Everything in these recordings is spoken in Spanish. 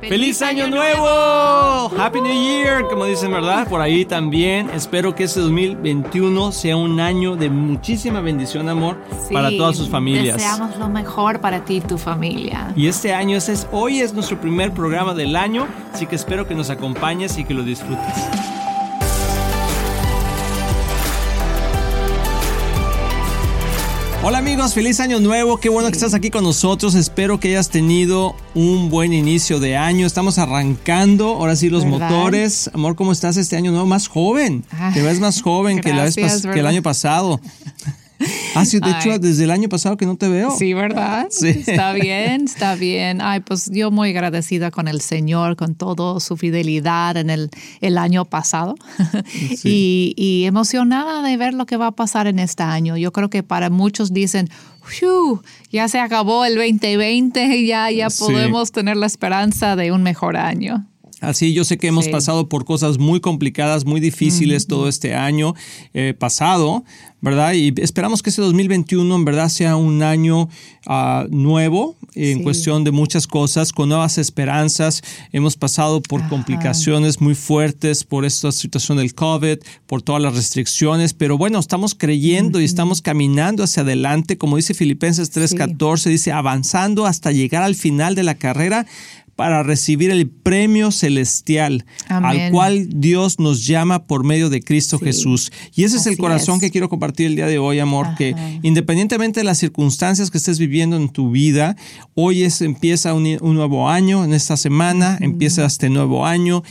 ¡Feliz, Año, nuevo! ¡Happy New Year! Como dicen, ¿verdad? Por ahí también. Espero que este 2021 sea un año de muchísima bendición, amor, para todas sus familias. Deseamos lo mejor para ti y tu familia. Y este año, este es, hoy es nuestro primer programa del año, así que espero que nos acompañes y que lo disfrutes. Hola amigos, feliz año nuevo, qué bueno que estás aquí con nosotros, espero que hayas tenido un buen inicio de año, estamos arrancando, ahora sí los motores, amor, ¿cómo estás este año nuevo? Más joven, te ves más joven que, la vez que el año pasado. Ah, sí, de hecho, desde el año pasado que no te veo. Sí, ¿verdad? Sí. Está bien, está bien. Ay, pues yo muy agradecida con el Señor, con toda su fidelidad en el, el año pasado y, y, emocionada de ver lo que va a pasar en este año. Yo creo que para muchos dicen, ya se acabó el 2020, ya, ya podemos tener la esperanza de un mejor año. Así, yo sé que hemos pasado por cosas muy complicadas, muy difíciles todo este año eh, pasado, ¿verdad? Y esperamos que ese 2021 en verdad sea un año ah, nuevo en cuestión de muchas cosas, con nuevas esperanzas. Hemos pasado por complicaciones muy fuertes por esta situación del COVID, por todas las restricciones, pero bueno, estamos creyendo y estamos caminando hacia adelante, como dice Filipenses 3:14, dice, avanzando hasta llegar al final de la carrera para recibir el premio celestial al cual Dios nos llama por medio de Cristo Jesús. Y ese es el corazón que quiero compartir el día de hoy, amor, que independientemente de las circunstancias que estés viviendo en tu vida, hoy es, empieza un, nuevo año, en esta semana empieza este nuevo año.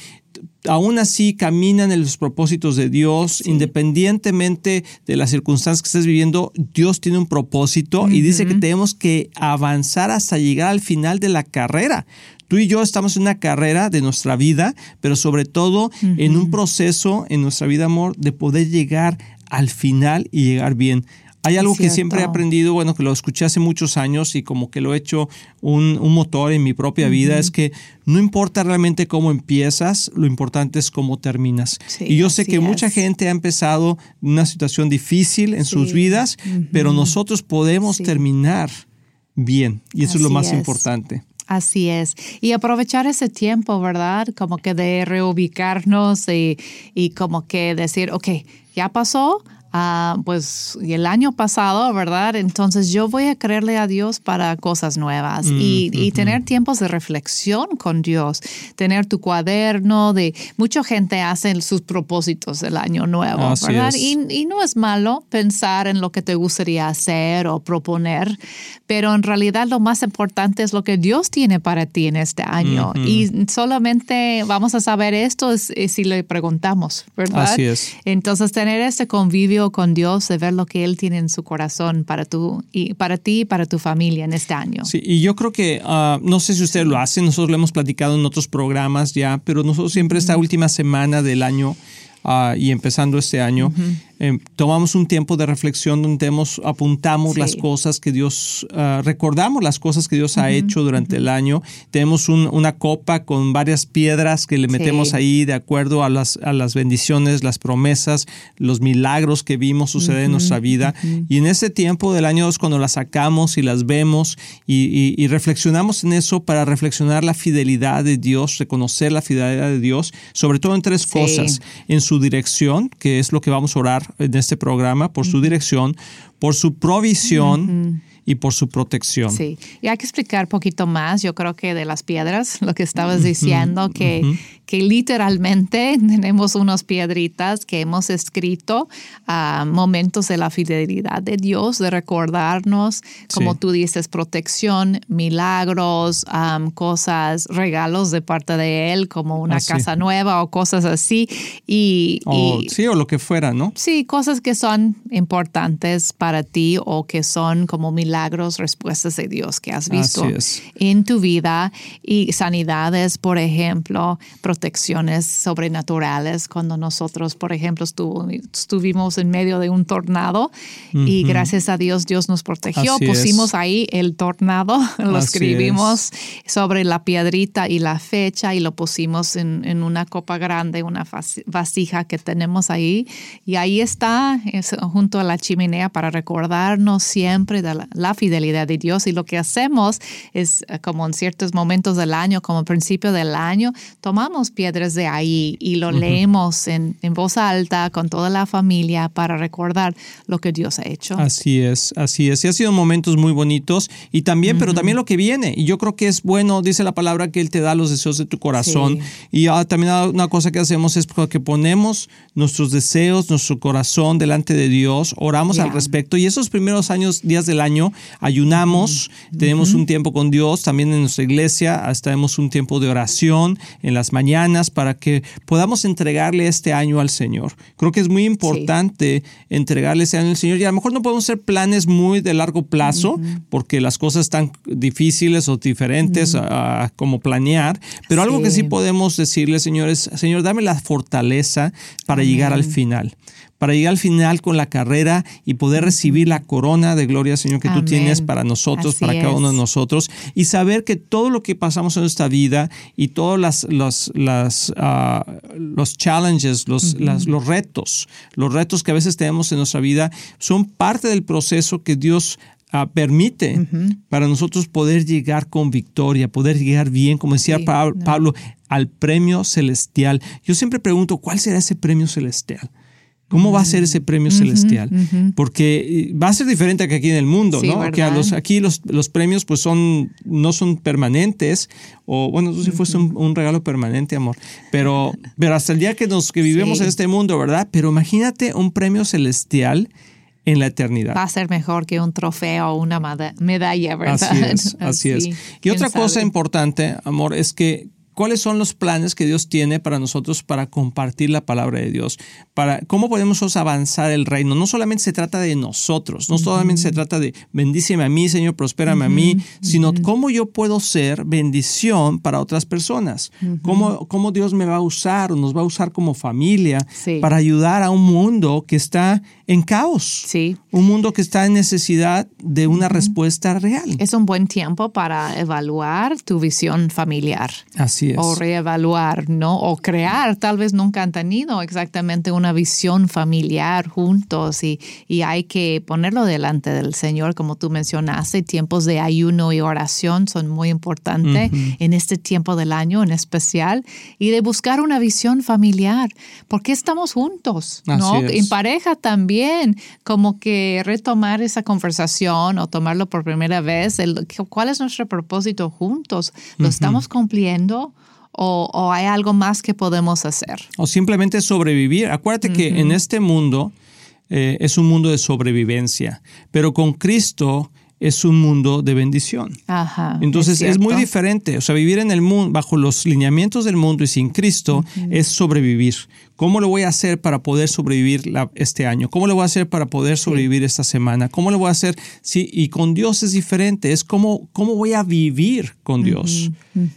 Aún así caminan en los propósitos de Dios, independientemente de las circunstancias que estés viviendo, Dios tiene un propósito y dice que tenemos que avanzar hasta llegar al final de la carrera. Tú y yo estamos en una carrera de nuestra vida, pero sobre todo en un proceso en nuestra vida, amor, de poder llegar al final y llegar bien. Hay algo que siempre he aprendido, bueno, que lo escuché hace muchos años y como que lo he hecho un, motor en mi propia vida, es que no importa realmente cómo empiezas, lo importante es cómo terminas. y yo sé que mucha gente ha empezado una situación difícil en sus vidas, pero nosotros podemos terminar bien y eso es lo más importante. Así es. Y aprovechar ese tiempo, ¿verdad? Como que de reubicarnos y, y como que decir, ok, ya pasó, Ah, pues el año pasado, ¿verdad? Entonces yo voy a creerle a Dios para cosas nuevas y, mm, tener tiempos de reflexión con Dios, tener tu cuaderno de mucha gente hace sus propósitos del año nuevo, ¿verdad? Y, no es malo pensar en lo que te gustaría hacer o proponer, pero en realidad lo más importante es lo que Dios tiene para ti en este año y solamente vamos a saber esto si le preguntamos, ¿verdad? Así es. Entonces tener este convivio con Dios, de ver lo que Él tiene en su corazón para, tu, y para ti y para tu familia en este año. Sí, y yo creo que, ah, no sé si ustedes lo hacen, nosotros lo hemos platicado en otros programas ya, pero nosotros siempre esta última semana del año ah, y empezando este año, Em, tomamos un tiempo de reflexión donde hemos, apuntamos las cosas que Dios, ah, recordamos las cosas que Dios ha hecho durante el año. Tenemos una copa con varias piedras que le metemos ahí de acuerdo a las, a las bendiciones, las promesas, los milagros que vimos suceder en nuestra vida. Y en ese tiempo del año es cuando las sacamos y las vemos y, reflexionamos en eso para reflexionar la fidelidad de Dios, reconocer la fidelidad de Dios, sobre todo en tres cosas. En su dirección, que es lo que vamos a orar en este programa, por su dirección, por su provisión y por su protección. Sí, y hay que explicar poquito más, yo creo que de las piedras, lo que estabas diciendo, que, que literalmente tenemos unas piedritas que hemos escrito a momentos de la fidelidad de Dios, de recordarnos, como tú dices, protección, milagros, cosas, regalos de parte de Él, como una casa nueva o cosas así. Y, sí, o lo que fuera, ¿no? Sí, cosas que son importantes para ti o que son como milagros, respuestas de Dios que has visto en tu vida y sanidades, por ejemplo, protecciones sobrenaturales cuando nosotros, por ejemplo, estuvimos en medio de un tornado y gracias a Dios Dios nos protegió. Pusimos ahí el tornado, lo escribimos sobre la piedrita y la fecha y lo pusimos en, una copa grande, una vasija que tenemos ahí. Y ahí está junto a la chimenea para recordarnos siempre de la fidelidad de Dios y lo que hacemos es eh, como en ciertos momentos del año, como principio del año, tomamos piedras de ahí y lo leemos en, en voz alta con toda la familia para recordar lo que Dios ha hecho. Así es, así es. Y ha sido momentos muy bonitos y también, pero también lo que viene. Y yo creo que es bueno, dice la palabra, que Él te da los deseos de tu corazón. Y ah, también una cosa que hacemos es que ponemos nuestros deseos, nuestro corazón delante de Dios, oramos al respecto y esos primeros años, días del año, ayunamos, tenemos un tiempo con Dios, también en nuestra iglesia, tenemos un tiempo de oración en las mañanas para que podamos entregarle este año al Señor. Creo que es muy importante entregarle este año al Señor y a lo mejor no podemos hacer planes muy de largo plazo porque las cosas están difíciles o diferentes a, como planear, pero algo que sí podemos decirle, Señor, es, Señor, dame la fortaleza para llegar al final para llegar al final con la carrera y poder recibir la corona de gloria, Señor, que tú tienes para nosotros, para cada uno de nosotros, y saber que todo lo que pasamos en nuestra vida y todos las, los, las, ah, los challenges, los, los retos, los retos que a veces tenemos en nuestra vida, son parte del proceso que Dios ah, permite para nosotros poder llegar con victoria, poder llegar bien, como decía Pablo, al premio celestial. Yo siempre pregunto, ¿cuál será ese premio celestial? ¿Cómo va a ser ese premio celestial? Porque eh, va a ser diferente que aquí en el mundo, ¿no? Que los, aquí los, los, premios pues son, no son permanentes, o bueno, tú sí fuese un, regalo permanente, amor, pero, pero hasta el día que nos que vivimos en este mundo, ¿verdad? Pero imagínate un premio celestial en la eternidad. Va a ser mejor que un trofeo o una medalla, ¿verdad? Así es, así es. Y otra cosa importante, amor, es que cuáles son los planes que Dios tiene para nosotros para compartir la palabra de Dios, para cómo podemos avanzar el reino. No solamente se trata de nosotros, no solamente se trata de bendíceme a mí, Señor, prospérame a mí, sino cómo yo puedo ser bendición para otras personas. cómo, cómo, Dios me va a usar o nos va a usar como familia para ayudar a un mundo que está en caos. Sí. Un mundo que está en necesidad de una respuesta real. Es un buen tiempo para evaluar tu visión familiar. Así es. O reevaluar, ¿no? O crear. Tal vez nunca han tenido exactamente una visión familiar juntos y, y hay que ponerlo delante del Señor, como tú mencionaste. Tiempos de ayuno y oración son muy importantes en este tiempo del año en especial y de buscar una visión familiar. porque estamos juntos? ¿no? En pareja también como que retomar esa conversación o tomarlo por primera vez, ¿cuál es nuestro propósito juntos? ¿Lo estamos cumpliendo? O, hay algo más que podemos hacer. O simplemente sobrevivir. Acuérdate que en este mundo eh, es un mundo de sobrevivencia, pero con Cristo es un mundo de bendición. Ajá, Entonces es, muy diferente. O sea, vivir en el mundo, bajo los lineamientos del mundo y sin Cristo, es sobrevivir. ¿Cómo lo voy a hacer para poder sobrevivir este año? ¿Cómo lo voy a hacer para poder sobrevivir esta semana? ¿Cómo lo voy a hacer? Sí, y con Dios es diferente. Es cómo, cómo voy a vivir con Dios.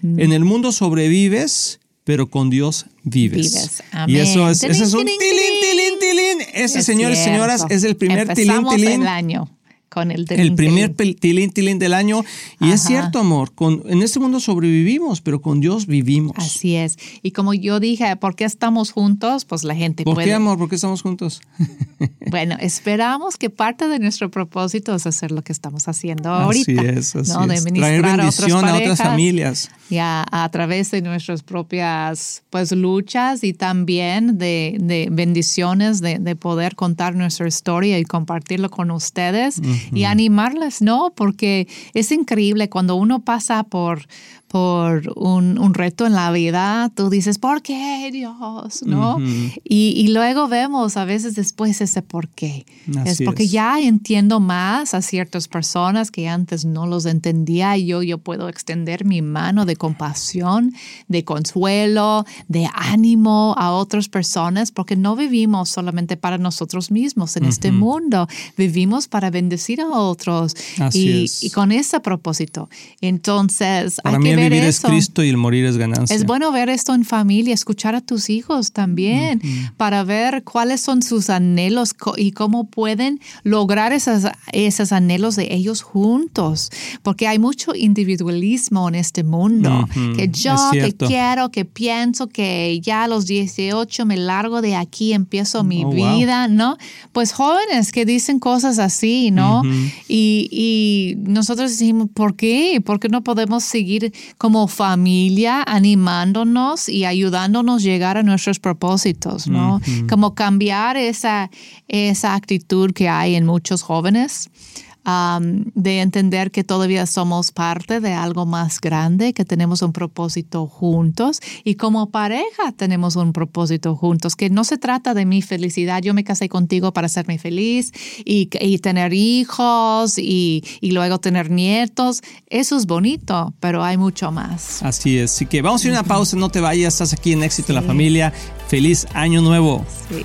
En el mundo sobrevives, pero con Dios vives. vives. Y eso es, ese es un tilín, tilín, tilín. Ese, señores y señoras, es el primer tilín, tilín. el año con el El primer tilín, tilín del año. Y es cierto, amor, con, en este mundo sobrevivimos, pero con Dios vivimos. Así es. Y como yo dije, ¿por qué estamos juntos? Pues la gente ¿Por qué, amor? ¿Por qué estamos juntos? bueno, esperamos que parte de nuestro propósito es hacer lo que estamos haciendo ahorita. Así es, así ¿no? De Traer bendición a, otras familias. Ya a, través de nuestras propias pues luchas y también de, de bendiciones de, de, poder contar nuestra historia y compartirlo con ustedes y animarles, ¿no? Porque es increíble cuando uno pasa por, por un, reto en la vida, tú dices, ¿por qué Dios? ¿No? y, luego vemos a veces después ese por qué. es porque ya entiendo más a ciertas personas que antes no los entendía y yo, yo puedo extender mi mano de compasión, de consuelo, de ánimo a otras personas, porque no vivimos solamente para nosotros mismos en este mundo, vivimos para bendecir a otros y, y, con ese propósito. Entonces, hay que ver vivir es Cristo y el morir es ganancia. Es bueno ver esto en familia, escuchar a tus hijos también, para ver cuáles son sus anhelos y cómo pueden lograr esos, esos anhelos de ellos juntos. Porque hay mucho individualismo en este mundo. Que yo, que quiero, que pienso que ya a los 18 me largo de aquí, empiezo mi oh, vida, ¿no? Pues jóvenes que dicen cosas así, ¿no? Y, y, nosotros decimos, ¿por qué? ¿Por qué no podemos seguir como familia animándonos y ayudándonos a llegar a nuestros propósitos, ¿no? Como cambiar esa, esa actitud que hay en muchos jóvenes de entender que todavía somos parte de algo más grande, que tenemos un propósito juntos. Y como pareja tenemos un propósito juntos, que no se trata de mi felicidad, yo me casé contigo para hacerme feliz y, tener hijos y, luego tener nietos, eso es bonito, pero hay mucho más. Así es, así que vamos a ir a una pausa, no te vayas, estás aquí en Éxito en la Familia, feliz año nuevo. Sí.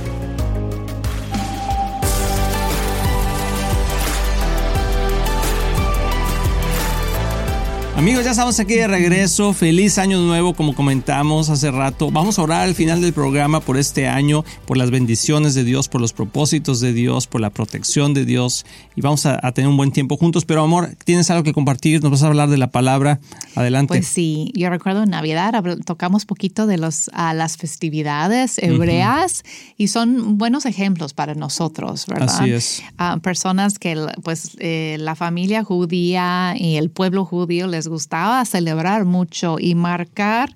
Amigos, ya estamos aquí de regreso. Feliz año nuevo, como comentamos hace rato. Vamos a orar al final del programa por este año, por las bendiciones de Dios, por los propósitos de Dios, por la protección de Dios. Y vamos a, tener un buen tiempo juntos. Pero amor, ¿tienes algo que compartir? ¿Nos vas a hablar de la palabra? Adelante. Pues sí, yo recuerdo en Navidad tocamos poquito de los, a las festividades hebreas y son buenos ejemplos para nosotros, ¿verdad? Así es. personas que pues eh, la familia judía y el pueblo judío les gustaba celebrar mucho y marcar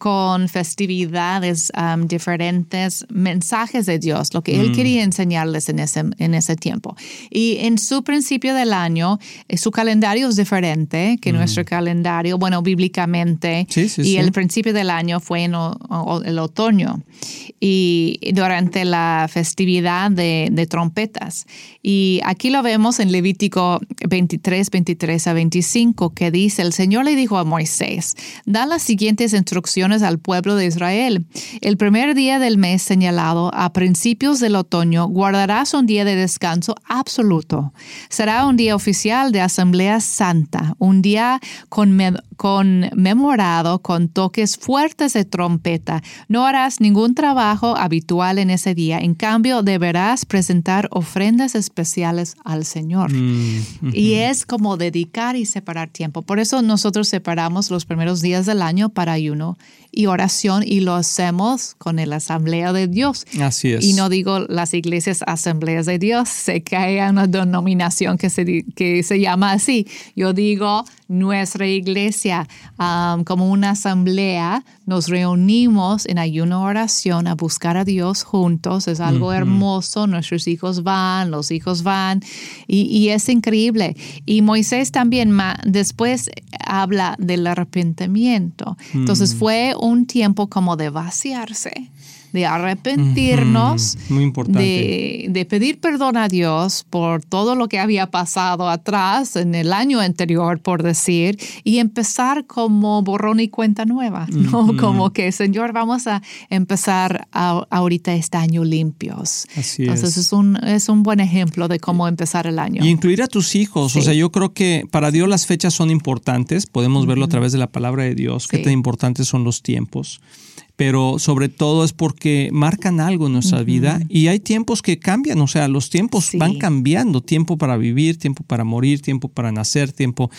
con festividades um, diferentes, mensajes de Dios, lo que Él mm. quería enseñarles en ese, en ese tiempo. Y en su principio del año, eh, su calendario es diferente que mm. nuestro calendario, bueno, bíblicamente. y el principio del año fue en el otoño y durante la festividad de, de, trompetas. Y aquí lo vemos en Levítico 23, 23 a 25, que dice, el Señor le dijo a Moisés, da las siguientes instrucciones al pueblo de Israel. El primer día del mes señalado, a principios del otoño, guardarás un día de descanso absoluto. Será un día oficial de Asamblea Santa, un día conmemorado con toques fuertes de trompeta. No harás ningún trabajo habitual en ese día. En cambio, deberás presentar ofrendas especiales al Señor. Mm, y es como dedicar y separar tiempo. Por eso nosotros separamos los primeros días del año para ayuno y oración y lo hacemos con el Asamblea de Dios. Así es. Y no digo las iglesias Asambleas de Dios, sé que hay una denominación que se, que se llama así. Yo digo nuestra iglesia um, como una asamblea, nos reunimos en ayuno oración a buscar a Dios juntos. Es algo hermoso. Nuestros hijos van, los hijos van y, es increíble. Y Moisés también después habla del arrepentimiento. Entonces mm. fue un tiempo como de vaciarse de arrepentirnos, Muy importante. De, de, pedir perdón a Dios por todo lo que había pasado atrás en el año anterior, por decir, y empezar como borrón y cuenta nueva, ¿no? Como que, Señor, vamos a empezar ahorita este año limpios. Así Entonces es. un, es un buen ejemplo de cómo empezar el año. Y incluir a tus hijos. O sea, yo creo que para Dios las fechas son importantes. Podemos verlo a través de la palabra de Dios, qué tan importantes son los tiempos pero sobre todo es porque marcan algo en nuestra vida y hay tiempos que cambian, o sea, los tiempos van cambiando, tiempo para vivir, tiempo para morir, tiempo para nacer, tiempo,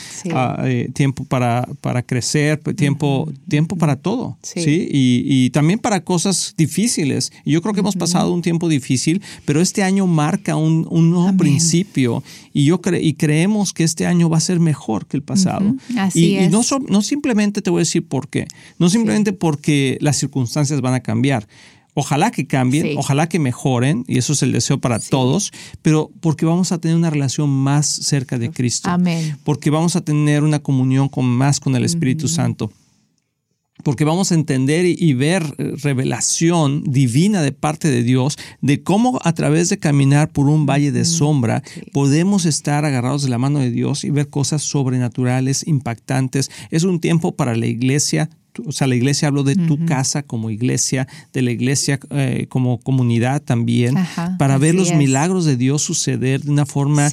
eh, tiempo para, para crecer, tiempo, tiempo para todo, ¿sí? Y, también para cosas difíciles. Y yo creo que hemos pasado un tiempo difícil, pero este año marca un, nuevo principio y yo y creemos que este año va a ser mejor que el pasado. Así y, no, no simplemente te voy a decir por qué, no simplemente porque las circunstancias van a cambiar. Ojalá que cambien, ojalá que mejoren, y eso es el deseo para todos, pero porque vamos a tener una relación más cerca de Cristo. Amén. Porque vamos a tener una comunión con, más con el Espíritu Santo porque vamos a entender y ver eh, revelación divina de parte de Dios de cómo a través de caminar por un valle de sombra podemos estar agarrados de la mano de Dios y ver cosas sobrenaturales, impactantes. Es un tiempo para la iglesia o sea, la iglesia hablo de tu casa como iglesia, de la iglesia eh, como comunidad también, para ver los milagros de Dios suceder de una forma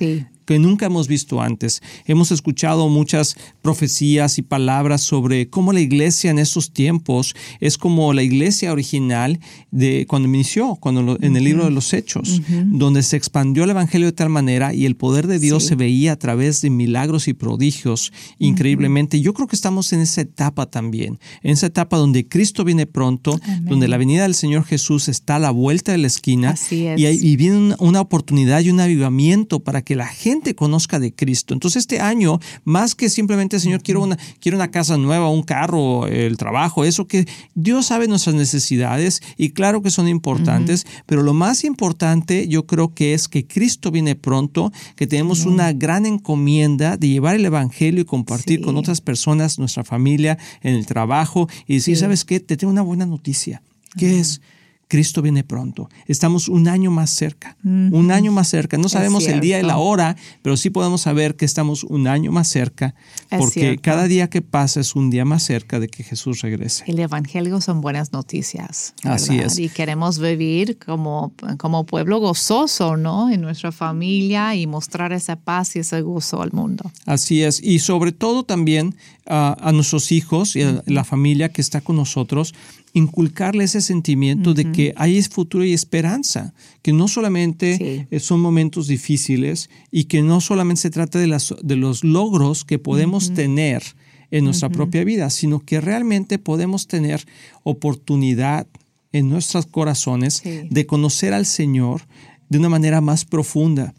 que nunca hemos visto antes. Hemos escuchado muchas profecías y palabras sobre cómo la iglesia en estos tiempos es como la iglesia original de cuando inició, cuando en el libro de los Hechos, donde se expandió el evangelio de tal manera y el poder de Dios se veía a través de milagros y prodigios increíblemente. Yo creo que estamos en esa etapa también, en esa etapa donde Cristo viene pronto, donde la venida del Señor Jesús está a la vuelta de la esquina y, y, viene una oportunidad y un avivamiento para que la gente conozca de Cristo. Entonces este año, más que simplemente, Señor, quiero una, quiero una casa nueva, un carro, el trabajo, eso que Dios sabe nuestras necesidades y claro que son importantes, pero lo más importante yo creo que es que Cristo viene pronto, que tenemos una gran encomienda de llevar el Evangelio y compartir con otras personas, nuestra familia, en el trabajo y decir, ¿sabes qué? Te tengo una buena noticia. ¿Qué es? Cristo viene pronto. Estamos un año más cerca, un año más cerca. No sabemos el día y la hora, pero sí podemos saber que estamos un año más cerca, porque cada día que pasa es un día más cerca de que Jesús regrese. El Evangelio son buenas noticias. Así es. Y queremos vivir como, como pueblo gozoso, ¿no? En nuestra familia y mostrar esa paz y ese gozo al mundo. Así es. Y sobre todo también a nuestros hijos y a la familia que está con nosotros, inculcarle ese sentimiento de que hay futuro y esperanza, que no solamente eh, son momentos difíciles y que no solamente se trata de, las, de los logros que podemos tener en nuestra propia vida, sino que realmente podemos tener oportunidad en nuestros corazones de conocer al Señor de una manera más profunda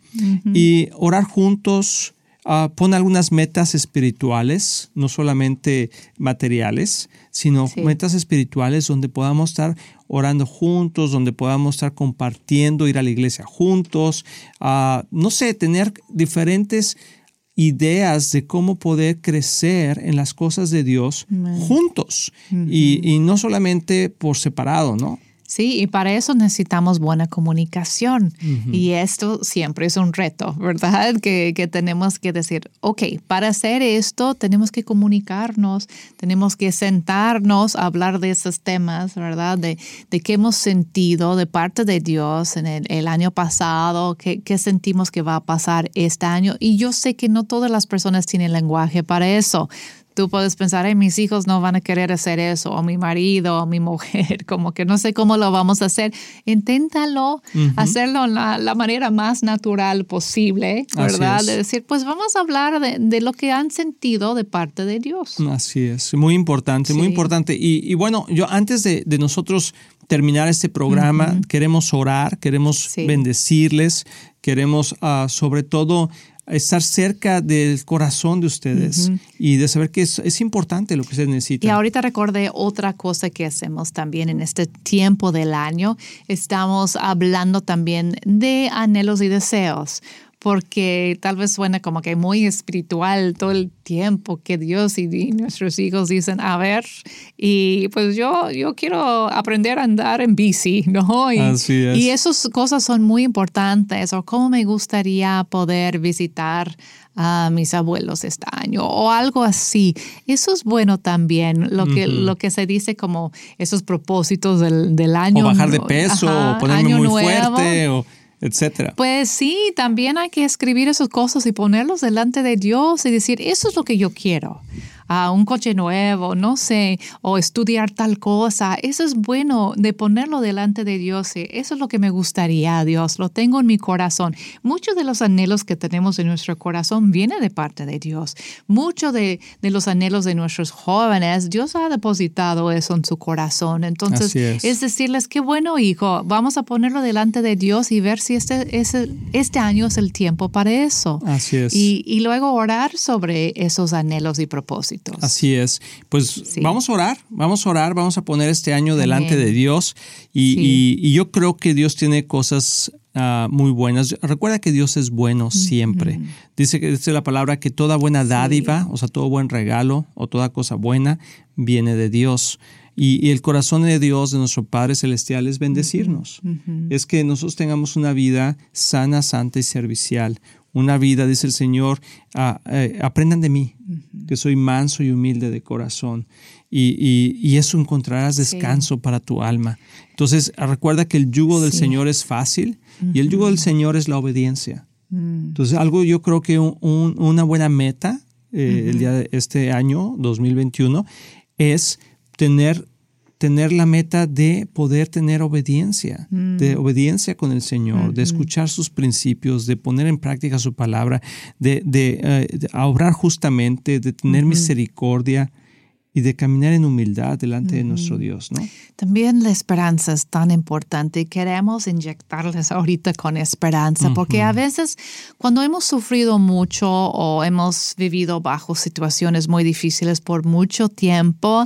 y orar juntos, Uh, pon algunas metas espirituales, no solamente materiales, sino metas espirituales donde podamos estar orando juntos, donde podamos estar compartiendo, ir a la iglesia juntos, uh, no sé, tener diferentes ideas de cómo poder crecer en las cosas de Dios juntos. Y, y no solamente por separado, ¿no? Sí, y para eso necesitamos buena comunicación. Y esto siempre es un reto, ¿verdad? Que, que, tenemos que decir, ok, para hacer esto tenemos que comunicarnos, tenemos que sentarnos a hablar de esos temas, ¿verdad? De, de qué hemos sentido de parte de Dios en el, el año pasado, qué, qué, sentimos que va a pasar este año. Y yo sé que no todas las personas tienen lenguaje para eso tú puedes pensar, Ay, mis hijos no van a querer hacer eso, o mi marido, o mi mujer, como que no sé cómo lo vamos a hacer. Inténtalo, hacerlo en la, manera más natural posible, ¿verdad? De decir, pues vamos a hablar de, lo que han sentido de parte de Dios. Así es, muy importante, muy importante. Y, bueno, yo antes de, nosotros terminar este programa, queremos orar, queremos bendecirles, queremos uh, sobre todo estar cerca del corazón de ustedes y de saber que es, es, importante lo que se necesita. Y ahorita recordé otra cosa que hacemos también en este tiempo del año. Estamos hablando también de anhelos y deseos porque tal vez suena como que muy espiritual todo el tiempo que Dios y, nuestros hijos dicen, a ver, y pues yo, yo quiero aprender a andar en bici, ¿no? Y, Así es. y esas cosas son muy importantes, o cómo me gustaría poder visitar a mis abuelos este año o algo así. Eso es bueno también, lo que, lo que se dice como esos propósitos del, del año. O bajar de peso, o ponerme muy fuerte, o etcétera. Pues sí, también hay que escribir esas cosas y ponerlos delante de Dios y decir, eso es lo que yo quiero a un coche nuevo, no sé, o estudiar tal cosa. Eso es bueno de ponerlo delante de Dios. Eso es lo que me gustaría, Dios. Lo tengo en mi corazón. Muchos de los anhelos que tenemos en nuestro corazón vienen de parte de Dios. Muchos de, los anhelos de nuestros jóvenes, Dios ha depositado eso en su corazón. Entonces, es. decirles, qué bueno, hijo, vamos a ponerlo delante de Dios y ver si este, este, este año es el tiempo para eso. Así es. Y, y luego orar sobre esos anhelos y propósitos. Así es. Pues vamos a orar, vamos a orar, vamos a poner este año delante de Dios y, yo creo que Dios tiene cosas ah, muy buenas. Recuerda que Dios es bueno siempre. Dice que dice la palabra que toda buena dádiva, o sea, todo buen regalo o toda cosa buena viene de Dios. Y, el corazón de Dios, de nuestro Padre Celestial, es bendecirnos. Es que nosotros tengamos una vida sana, santa y servicial. Una vida, dice el Señor, eh, aprendan de mí, que soy manso y humilde de corazón. Y, eso encontrarás descanso para tu alma. Entonces, recuerda que el yugo del Señor es fácil y el yugo del Señor es la obediencia. Mm. Entonces, algo yo creo que una buena meta eh, el día de este año 2021 es tener, tener la meta de poder tener obediencia, de mm. obediencia con el Señor, de escuchar sus principios, de poner en práctica su palabra, de, de, eh, obrar justamente, de tener misericordia y de caminar en humildad delante de nuestro Dios, ¿no? También la esperanza es tan importante y queremos inyectarles ahorita con esperanza, porque a veces cuando hemos sufrido mucho o hemos vivido bajo situaciones muy difíciles por mucho tiempo,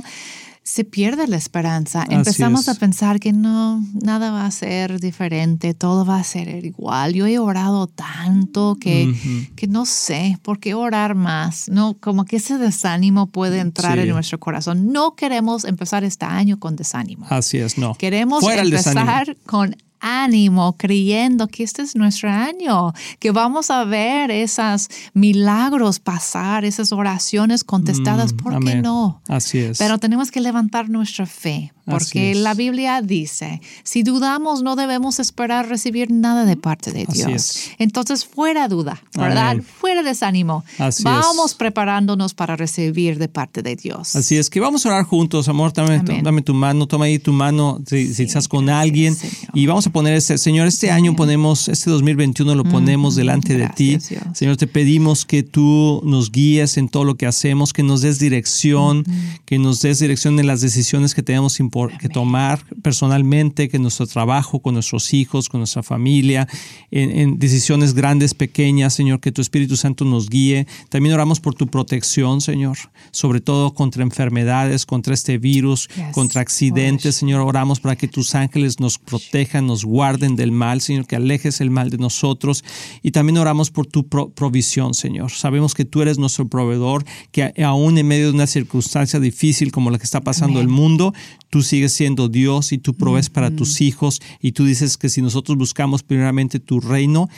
se pierde la esperanza. Empezamos a pensar que no, nada va a ser diferente, todo va a ser igual. Yo he orado tanto que, que no sé por qué orar más. No, como que ese desánimo puede entrar en nuestro corazón. No queremos empezar este año con desánimo. Así es, no. Queremos empezar con ánimo, creyendo que este es nuestro año, que vamos a ver esos milagros pasar, esas oraciones contestadas, mm, ¿por qué no? Así es. Pero tenemos que levantar nuestra fe, porque la Biblia dice, si dudamos no debemos esperar recibir nada de parte de Dios. Entonces, fuera duda, ¿verdad? Fuera desánimo. vamos preparándonos para recibir de parte de Dios. Así es, que vamos a orar juntos, amor, dame, dame tu mano, toma ahí tu mano si, estás con alguien y vamos a poner este, Señor, este año ponemos, este 2021 lo ponemos delante de ti. Señor, te pedimos que tú nos guíes en todo lo que hacemos, que nos des dirección, que nos des dirección en las decisiones que tenemos que tomar personalmente, que nuestro trabajo, con nuestros hijos, con nuestra familia, en, decisiones grandes, pequeñas, Señor, que tu Espíritu Santo nos guíe. También oramos por tu protección, Señor, sobre todo contra enfermedades, contra este virus, contra accidentes, Señor. Oramos para que tus ángeles nos protejan, nos guarden del mal, Señor, que alejes el mal de nosotros. Y también oramos por tu provisión, Señor. Sabemos que tú eres nuestro proveedor, que aún en medio de una circunstancia difícil como la que está pasando el mundo, tú sigues siendo Dios y tú provees para tus hijos. Y tú dices que si nosotros buscamos primeramente tu reino,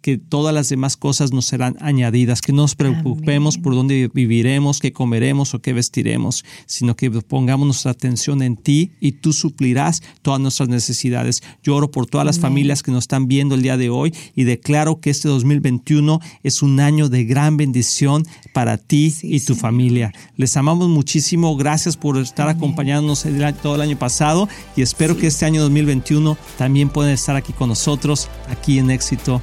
que todas las demás cosas nos serán añadidas, que no nos preocupemos por dónde viviremos, qué comeremos o qué vestiremos, sino que pongamos nuestra atención en ti y tú suplirás todas nuestras necesidades. Yo oro por todas las familias que nos están viendo el día de hoy y declaro que este 2021 es un año de gran bendición para ti y tu familia. Les amamos muchísimo, gracias por estar acompañándonos todo el año pasado y espero que este año 2021 también puedan estar aquí con nosotros, aquí en Éxito